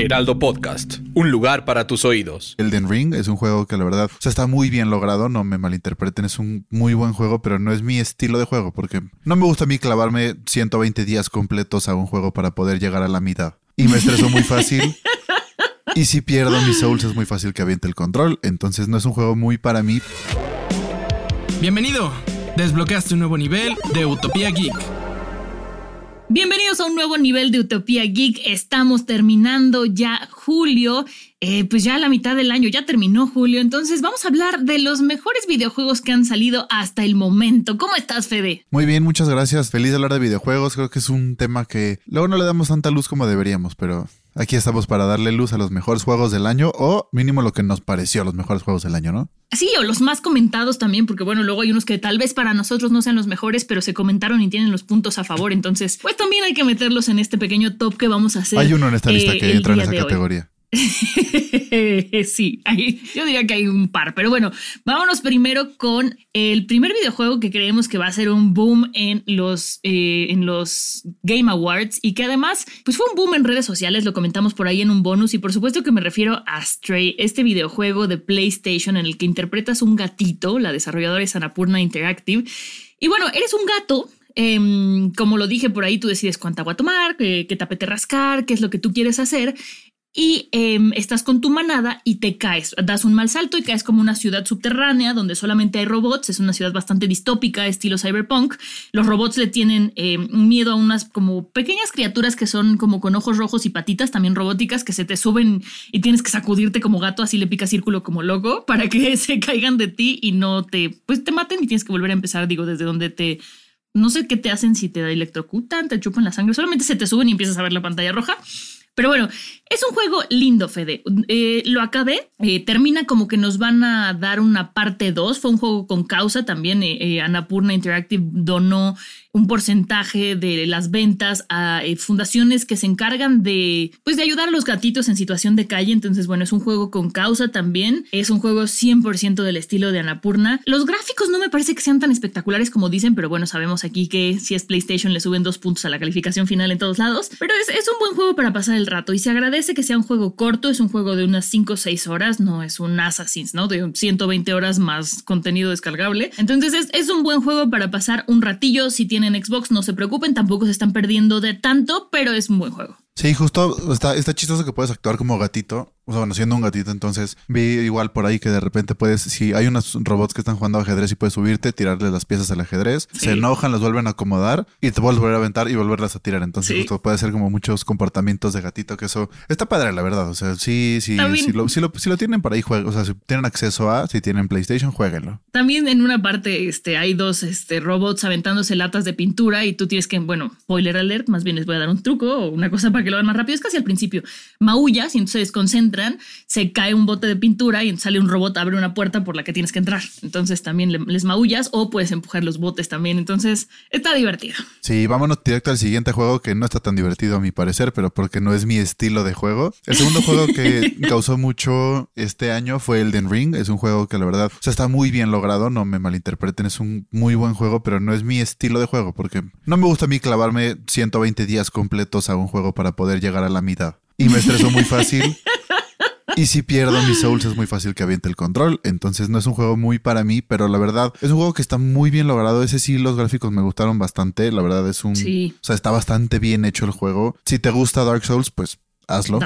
Heraldo Podcast, un lugar para tus oídos. Elden Ring es un juego que la verdad o sea, está muy bien logrado, no me malinterpreten, es un muy buen juego, pero no es mi estilo de juego porque no me gusta a mí clavarme 120 días completos a un juego para poder llegar a la mitad. Y me estreso muy fácil. Y si pierdo mis souls es muy fácil que aviente el control, entonces no es un juego muy para mí. Bienvenido. Desbloqueaste un nuevo nivel de Utopía Geek. Bienvenidos a un nuevo nivel de Utopía Geek. Estamos terminando ya julio, eh, pues ya la mitad del año, ya terminó julio. Entonces vamos a hablar de los mejores videojuegos que han salido hasta el momento. ¿Cómo estás, Fede? Muy bien, muchas gracias. Feliz de hablar de videojuegos. Creo que es un tema que luego no le damos tanta luz como deberíamos, pero Aquí estamos para darle luz a los mejores juegos del año o mínimo lo que nos pareció los mejores juegos del año, ¿no? Sí, o los más comentados también, porque bueno, luego hay unos que tal vez para nosotros no sean los mejores, pero se comentaron y tienen los puntos a favor. Entonces, pues también hay que meterlos en este pequeño top que vamos a hacer. Hay uno en esta lista que entra en esa categoría. sí, yo diría que hay un par, pero bueno, vámonos primero con el primer videojuego que creemos que va a ser un boom en los, eh, en los Game Awards y que además pues fue un boom en redes sociales, lo comentamos por ahí en un bonus y por supuesto que me refiero a Stray, este videojuego de PlayStation en el que interpretas un gatito, la desarrolladora es Anapurna Interactive. Y bueno, eres un gato em, como lo dije por ahí, tú decides cuánta agua tomar, qué tapete rascar, qué es lo que tú quieres hacer y em, estás con tu manada y te caes, das un mal salto y caes como una ciudad subterránea donde solamente hay robots, es una ciudad bastante distópica, estilo cyberpunk. Los robots le tienen em, miedo a unas como pequeñas criaturas que son como con ojos rojos y patitas también robóticas que se te suben y tienes que sacudirte como gato, así le pica círculo como loco para que se caigan de ti y no te, pues te maten y tienes que volver a empezar, digo, desde donde te... No sé qué te hacen si te electrocutan, te chupan la sangre, solamente se te suben y empiezas a ver la pantalla roja. Pero bueno, es un juego lindo, Fede. Eh, lo acabé. Eh, termina como que nos van a dar una parte 2. Fue un juego con causa también. Eh, Anapurna Interactive donó un porcentaje de las ventas a fundaciones que se encargan de, pues, de ayudar a los gatitos en situación de calle. Entonces, bueno, es un juego con causa también. Es un juego 100% del estilo de Anapurna. Los gráficos no me parece que sean tan espectaculares como dicen, pero bueno, sabemos aquí que si es PlayStation le suben dos puntos a la calificación final en todos lados. Pero es, es un buen juego para pasar el rato y se agradece que sea un juego corto. Es un juego de unas 5 o 6 horas, no es un Assassin's, ¿no? De 120 horas más contenido descargable. Entonces es, es un buen juego para pasar un ratillo si tiene en Xbox, no se preocupen, tampoco se están perdiendo de tanto, pero es un buen juego. Sí, justo está, está chistoso que puedes actuar como gatito o sea, bueno, siendo un gatito, entonces vi igual por ahí que de repente puedes, si hay unos robots que están jugando ajedrez y puedes subirte, tirarles las piezas al ajedrez, se enojan, las vuelven a acomodar y te vuelves a volver a aventar y volverlas a tirar. Entonces, justo puede ser como muchos comportamientos de gatito, que eso está padre, la verdad. O sea, sí, sí, si lo, si, lo, si lo tienen para ahí, jueguen. O sea, si tienen acceso a, si tienen PlayStation, jueguenlo. También en una parte este, hay dos este, robots aventándose latas de pintura y tú tienes que, bueno, spoiler alert, más bien les voy a dar un truco o una cosa para que lo hagan más rápido. Es casi al principio. Maullas y entonces se se cae un bote de pintura y sale un robot, abre una puerta por la que tienes que entrar. Entonces también les maullas o puedes empujar los botes también. Entonces está divertido. Sí, vámonos directo al siguiente juego que no está tan divertido a mi parecer, pero porque no es mi estilo de juego. El segundo juego que causó mucho este año fue Elden Ring. Es un juego que la verdad o sea, está muy bien logrado, no me malinterpreten, es un muy buen juego, pero no es mi estilo de juego porque no me gusta a mí clavarme 120 días completos a un juego para poder llegar a la mitad. Y me estreso muy fácil. Y si pierdo mis souls es muy fácil que aviente el control. Entonces no es un juego muy para mí, pero la verdad es un juego que está muy bien logrado. Ese sí, los gráficos me gustaron bastante. La verdad es un... Sí. O sea, está bastante bien hecho el juego. Si te gusta Dark Souls, pues hazlo.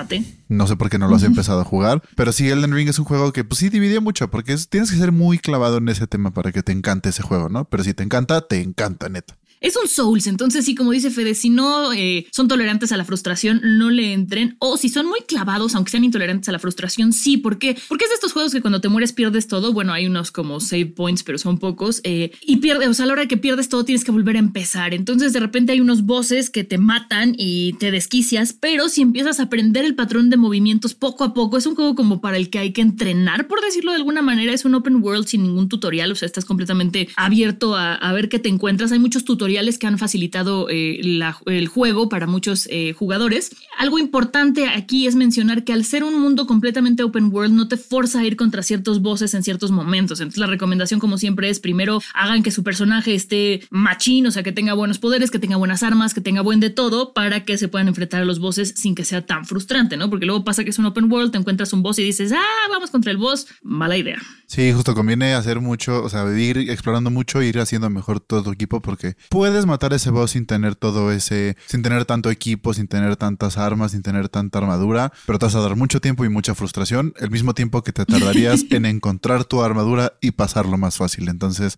No sé por qué no lo has empezado a jugar. Pero sí, Elden Ring es un juego que pues sí dividió mucho, porque tienes que ser muy clavado en ese tema para que te encante ese juego, ¿no? Pero si te encanta, te encanta, neta. Es un Souls, entonces sí, como dice Fede, si no eh, son tolerantes a la frustración, no le entren. O si son muy clavados, aunque sean intolerantes a la frustración, sí. ¿Por qué? Porque es de estos juegos que cuando te mueres pierdes todo. Bueno, hay unos como save points, pero son pocos. Eh, y pierdes, o sea, a la hora que pierdes todo tienes que volver a empezar. Entonces de repente hay unos bosses que te matan y te desquicias, pero si empiezas a aprender el patrón de movimientos poco a poco, es un juego como para el que hay que entrenar, por decirlo de alguna manera. Es un open world sin ningún tutorial, o sea, estás completamente abierto a, ver qué te encuentras. Hay muchos tutoriales que han facilitado eh, el juego para muchos eh, jugadores. Algo importante aquí es mencionar que al ser un mundo completamente open world, no te forza a ir contra ciertos bosses en ciertos momentos. Entonces, la recomendación, como siempre, es primero hagan que su personaje esté machín, o sea, que tenga buenos poderes, que tenga buenas armas, que tenga buen de todo, para que se puedan enfrentar a los bosses sin que sea tan frustrante, ¿no? Porque luego pasa que es un open world, te encuentras un boss y dices, ah, vamos contra el boss. Mala idea. Sí, justo conviene hacer mucho, o sea, ir explorando mucho, ir haciendo mejor todo tu equipo, porque puedes matar ese boss sin tener todo ese, sin tener tanto equipo, sin tener tantas armas, sin tener tanta armadura, pero te vas a dar mucho tiempo y mucha frustración, el mismo tiempo que te tardarías en encontrar tu armadura y pasarlo más fácil. Entonces,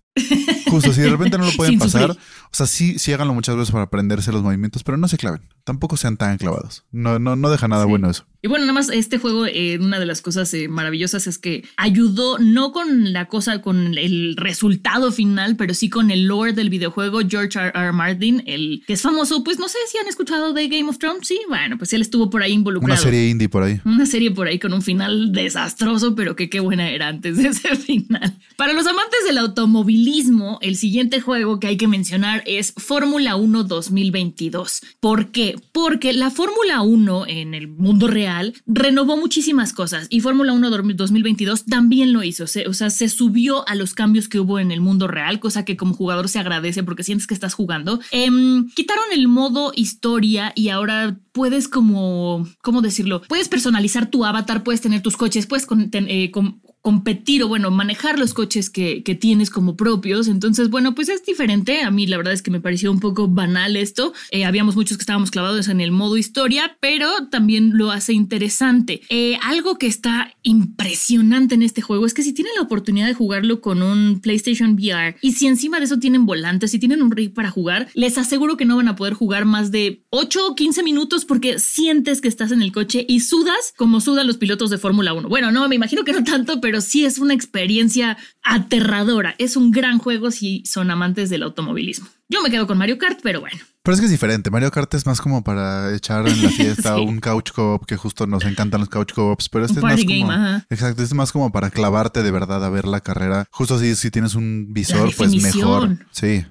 justo si de repente no lo pueden pasar, o sea, sí, sí háganlo muchas veces para aprenderse los movimientos, pero no se claven, tampoco sean tan clavados. No, no, no deja nada bueno eso. Y bueno, nada más este juego, eh, una de las cosas eh, maravillosas es que ayudó no con la cosa, con el resultado final, pero sí con el lore del videojuego. George R. R. Martin, el que es famoso, pues no sé si han escuchado de Game of Thrones. Sí, bueno, pues él estuvo por ahí involucrado. Una serie indie por ahí. Una serie por ahí con un final desastroso, pero que qué buena era antes de ese final. Para los amantes del automovilismo, el siguiente juego que hay que mencionar es Fórmula 1 2022. ¿Por qué? Porque la Fórmula 1 en el mundo real renovó muchísimas cosas y Fórmula 1 2022 también lo hizo. o sea, se subió a los cambios que hubo en el mundo real, cosa que como jugador se agradece porque sientes que estás jugando. Em, quitaron el modo historia y ahora puedes como, ¿cómo decirlo? Puedes personalizar tu avatar, puedes tener tus coches, puedes con, eh, competir o bueno, manejar los coches que, tienes como propios. Entonces, bueno, pues es diferente. A mí la verdad es que me pareció un poco banal esto. Eh, habíamos muchos que estábamos clavados en el modo historia, pero también lo hace interesante. Eh, algo que está impresionante en este juego es que si tienen la oportunidad de jugarlo con un PlayStation VR y si encima de eso tienen volantes, y tienen un rig para jugar, les aseguro que no van a poder jugar más de 8 o 15 minutos porque sientes que estás en el coche y sudas como sudan los pilotos de Fórmula 1. Bueno, no, me imagino que no tanto, pero sí es una experiencia aterradora. Es un gran juego si son amantes del automovilismo. Yo me quedo con Mario Kart, pero bueno. Pero es que es diferente. Mario Kart es más como para echar en la fiesta un couch co-op, que justo nos encantan los couch co-ops, pero este es más como... Exacto, este es más como para clavarte de verdad a ver la carrera. Justo así, si tienes un visor, pues mejor. Sí.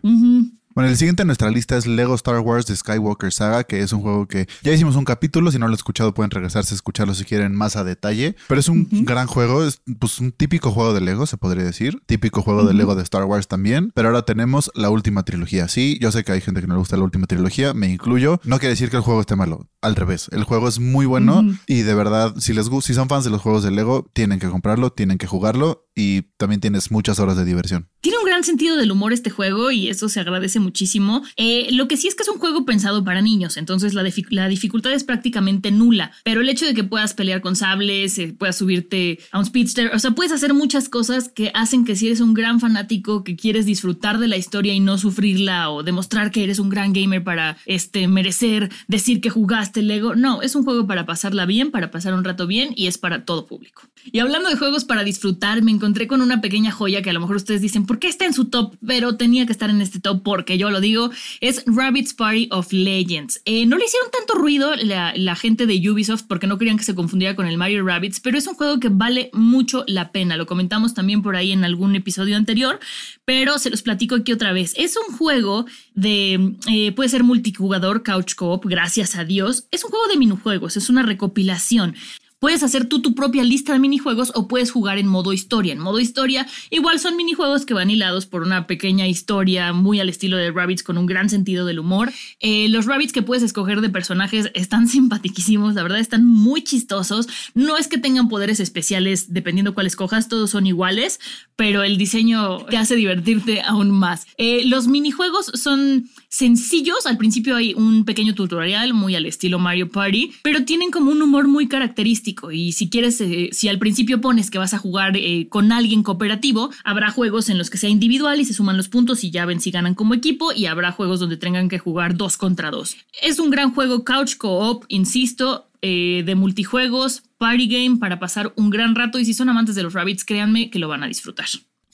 Bueno, el siguiente en nuestra lista es Lego Star Wars The Skywalker Saga, que es un juego que ya hicimos un capítulo. Si no lo han escuchado, pueden regresarse a escucharlo si quieren más a detalle. Pero es un gran juego, es pues un típico juego de Lego, se podría decir. Típico juego de Lego de Star Wars también. Pero ahora tenemos la última trilogía. Sí, yo sé que hay gente que no le gusta la última trilogía, me incluyo. No quiere decir que el juego esté malo. Al revés, el juego es muy bueno y de verdad, si les gusta, si son fans de los juegos de Lego, tienen que comprarlo, tienen que jugarlo y también tienes muchas horas de diversión. Tiene un gran sentido del humor este juego y eso se agradece muchísimo. Eh, lo que sí es que es un juego pensado para niños, entonces la, dificultad es prácticamente nula, pero el hecho de que puedas pelear con sables, eh, puedas subirte a un speedster, o sea, puedes hacer muchas cosas que hacen que si eres un gran fanático, que quieres disfrutar de la historia y no sufrirla o demostrar que eres un gran gamer para este, merecer decir que jugaste Lego, no, es un juego para pasarla bien, para pasar un rato bien y es para todo público. Y hablando de juegos para disfrutar, me encontré con una pequeña joya que a lo mejor ustedes dicen, ¿por qué está en su top? Pero tenía que estar en este top porque yo lo digo, es Rabbit's Party of Legends. Eh, no le hicieron tanto ruido la, gente de Ubisoft porque no querían que se confundiera con el Mario Rabbits, pero es un juego que vale mucho la pena. Lo comentamos también por ahí en algún episodio anterior, pero se los platico aquí otra vez. Es un juego de, eh, puede ser multijugador, couch co-op, gracias a Dios. Es un juego de minijuegos, es una recopilación. Puedes hacer tú tu propia lista de minijuegos o puedes jugar en modo historia. En modo historia, igual son minijuegos que van hilados por una pequeña historia muy al estilo de Rabbits con un gran sentido del humor. Eh, los Rabbits que puedes escoger de personajes están simpaticísimos, la verdad están muy chistosos. No es que tengan poderes especiales dependiendo cuál escojas, todos son iguales, pero el diseño te hace divertirte aún más. Eh, los minijuegos son sencillos. Al principio hay un pequeño tutorial muy al estilo Mario Party, pero tienen como un humor muy característico y si quieres, eh, si al principio pones que vas a jugar eh, con alguien cooperativo, habrá juegos en los que sea individual y se suman los puntos y ya ven si ganan como equipo y habrá juegos donde tengan que jugar dos contra dos. Es un gran juego couch co-op, insisto, eh, de multijuegos, party game para pasar un gran rato y si son amantes de los rabbits, créanme que lo van a disfrutar.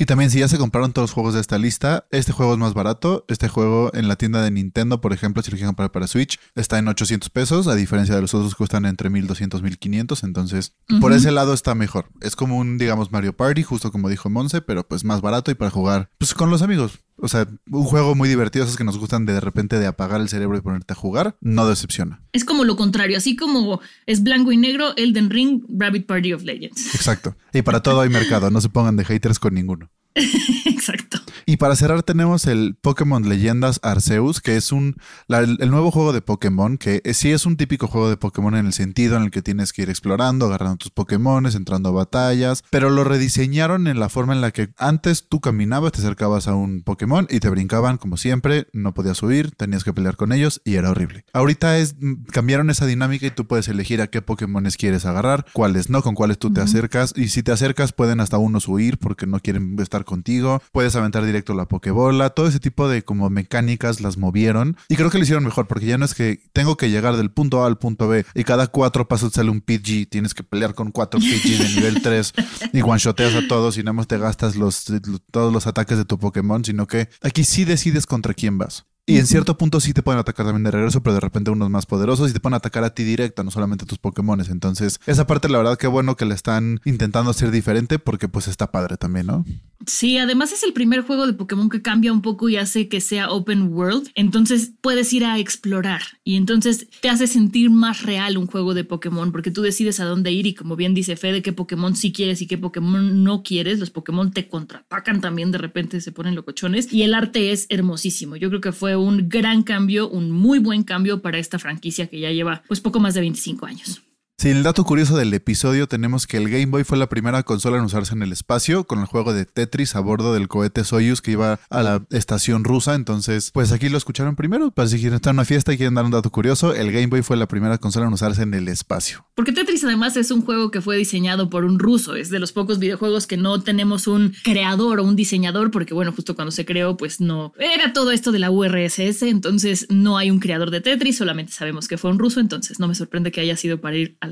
Y también si ya se compraron todos los juegos de esta lista, este juego es más barato. Este juego en la tienda de Nintendo, por ejemplo, si lo quieren comprar para Switch, está en 800 pesos, a diferencia de los otros que cuestan entre 1200 1500. Entonces, por ese lado está mejor. Es como un, digamos, Mario Party, justo como dijo Monse, pero pues más barato y para jugar pues con los amigos. O sea, un juego muy divertido, esos que nos gustan de, de repente de apagar el cerebro y ponerte a jugar, no decepciona. Es como lo contrario, así como es blanco y negro, Elden Ring, Rabbit Party of Legends. Exacto. Y para todo hay mercado, no se pongan de haters con ninguno. Y para cerrar tenemos el Pokémon Leyendas Arceus, que es un la- el, nuevo juego de Pokémon, que eh, sí es un típico juego de Pokémon en el sentido en el que tienes que ir explorando, agarrando tus Pokémon, entrando a batallas, pero lo rediseñaron en la forma en la que antes tú caminabas, te acercabas a un Pokémon y te brincaban como siempre, no podías subir, tenías que pelear con ellos y era horrible. Ahorita es mm, cambiaron esa dinámica y tú puedes elegir a qué Pokémones quieres agarrar, cuáles no, con cuáles tú te acercas y si te acercas pueden hasta unos huir porque no quieren estar contigo, puedes aventar la Pokébola, todo ese tipo de como mecánicas las movieron y creo que lo hicieron mejor porque ya no es que tengo que llegar del punto A al punto B y cada cuatro pasos sale un PG, tienes que pelear con cuatro PG de nivel 3 y one-shoteas a todos y nada más te gastas todos los ataques de tu Pokémon, sino que aquí sí decides contra quién vas. Y en cierto punto sí te pueden atacar también de regreso, pero de repente unos más poderosos y te pueden atacar a ti directa, no solamente a tus Pokémones. Entonces, esa parte, la verdad, que bueno que le están intentando hacer diferente porque pues está padre también, ¿no? Sí, además es el primer juego de Pokémon que cambia un poco y hace que sea open world. Entonces puedes ir a explorar y entonces te hace sentir más real un juego de Pokémon porque tú decides a dónde ir y como bien dice Fede, qué Pokémon sí quieres y qué Pokémon no quieres. Los Pokémon te contraatacan también, de repente se ponen locochones y el arte es hermosísimo. Yo creo que fue un gran cambio, un muy buen cambio para esta franquicia que ya lleva pues poco más de 25 años. Sí, el dato curioso del episodio tenemos que el Game Boy fue la primera consola en usarse en el espacio con el juego de Tetris a bordo del cohete Soyuz que iba a la estación rusa. Entonces, pues aquí lo escucharon primero. Para si quieren estar en una fiesta y quieren dar un dato curioso, el Game Boy fue la primera consola en usarse en el espacio. Porque Tetris además es un juego que fue diseñado por un ruso. Es de los pocos videojuegos que no tenemos un creador o un diseñador, porque bueno, justo cuando se creó, pues no era todo esto de la URSS. Entonces no hay un creador de Tetris, solamente sabemos que fue un ruso. Entonces no me sorprende que haya sido para ir a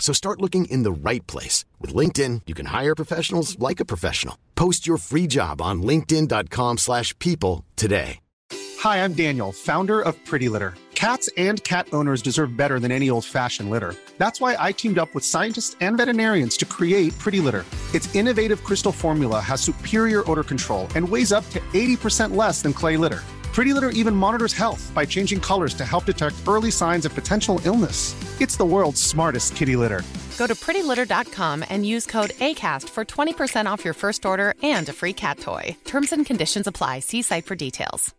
So start looking in the right place. With LinkedIn, you can hire professionals like a professional. Post your free job on linkedin.com/people slash people today. Hi, I'm Daniel, founder of Pretty Litter. Cats and cat owners deserve better than any old fashioned litter. That's why I teamed up with scientists and veterinarians to create Pretty Litter. Its innovative crystal formula has superior odor control and weighs up to 80% less than clay litter. Pretty Litter even monitors health by changing colors to help detect early signs of potential illness. It's the world's smartest kitty litter. Go to prettylitter.com and use code ACAST for 20% off your first order and a free cat toy. Terms and conditions apply. See site for details.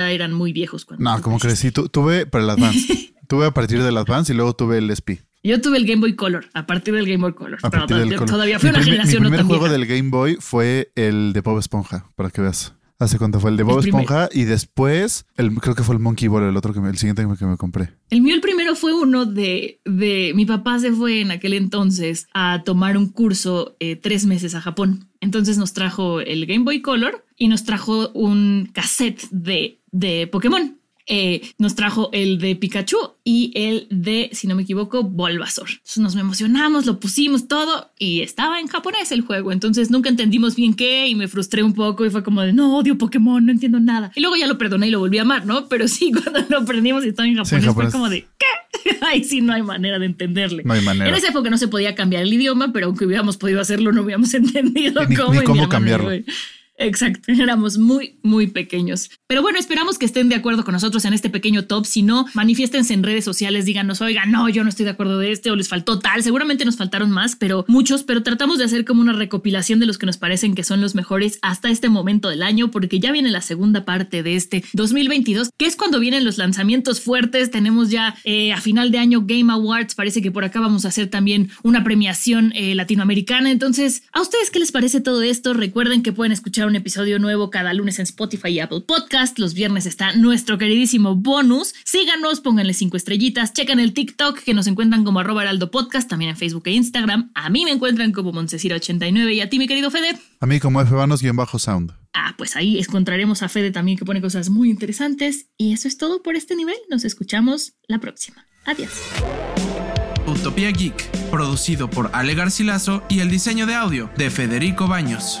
eran muy viejos cuando. No, como creciste. crecí, tu- tuve para el Advance. tuve a partir del Advance y luego tuve el SP. Yo tuve el Game Boy Color, a partir del Game Boy Color. Pero todavía, color. todavía fue Mi una primer- generación Mi no primer tan juego del Game Boy fue el de Bob Esponja, para que veas. Hace cuánto fue el de Bob El Esponja y después el, creo que fue el Monkey Ball, el otro que me- el siguiente que me, que me compré. El mío, el primero fue uno de, de mi papá se fue en aquel entonces a tomar un curso eh, tres meses a Japón. Entonces nos trajo el Game Boy Color y nos trajo un cassette de, de Pokémon. Eh, nos trajo el de Pikachu y el de, si no me equivoco, Bulbasaur. Entonces nos emocionamos, lo pusimos todo y estaba en japonés el juego. Entonces nunca entendimos bien qué y me frustré un poco y fue como de no odio Pokémon, no entiendo nada. Y luego ya lo perdoné y lo volví a amar, ¿no? Pero sí, cuando lo aprendimos y estaba en japonés, japonés. fue como de ¿qué? Ahí sí no hay manera de entenderle. No hay manera. En esa época no se podía cambiar el idioma, pero aunque hubiéramos podido hacerlo, no hubiéramos entendido Ni- cómo. ni cambiarlo. Exacto, éramos muy, muy pequeños. Pero bueno, esperamos que estén de acuerdo con nosotros en este pequeño top. Si no, manifiéstense en redes sociales, díganos, oiga, no, yo no estoy de acuerdo de este o les faltó tal. Seguramente nos faltaron más, pero muchos, pero tratamos de hacer como una recopilación de los que nos parecen que son los mejores hasta este momento del año, porque ya viene la segunda parte de este 2022, que es cuando vienen los lanzamientos fuertes. Tenemos ya eh, a final de año Game Awards, parece que por acá vamos a hacer también una premiación eh, latinoamericana. Entonces, ¿a ustedes qué les parece todo esto? Recuerden que pueden escuchar un episodio nuevo cada lunes en Spotify y Apple Podcast. Los viernes está nuestro queridísimo bonus. Síganos, pónganle cinco estrellitas, chequen el TikTok que nos encuentran como arroba heraldo podcast, también en Facebook e Instagram. A mí me encuentran como Montesira89 y a ti, mi querido Fede. A mí como fbanos-sound. Ah, pues ahí encontraremos a Fede también que pone cosas muy interesantes. Y eso es todo por este nivel. Nos escuchamos la próxima. Adiós. Utopía Geek, producido por Ale Garcilaso y el diseño de audio de Federico Baños.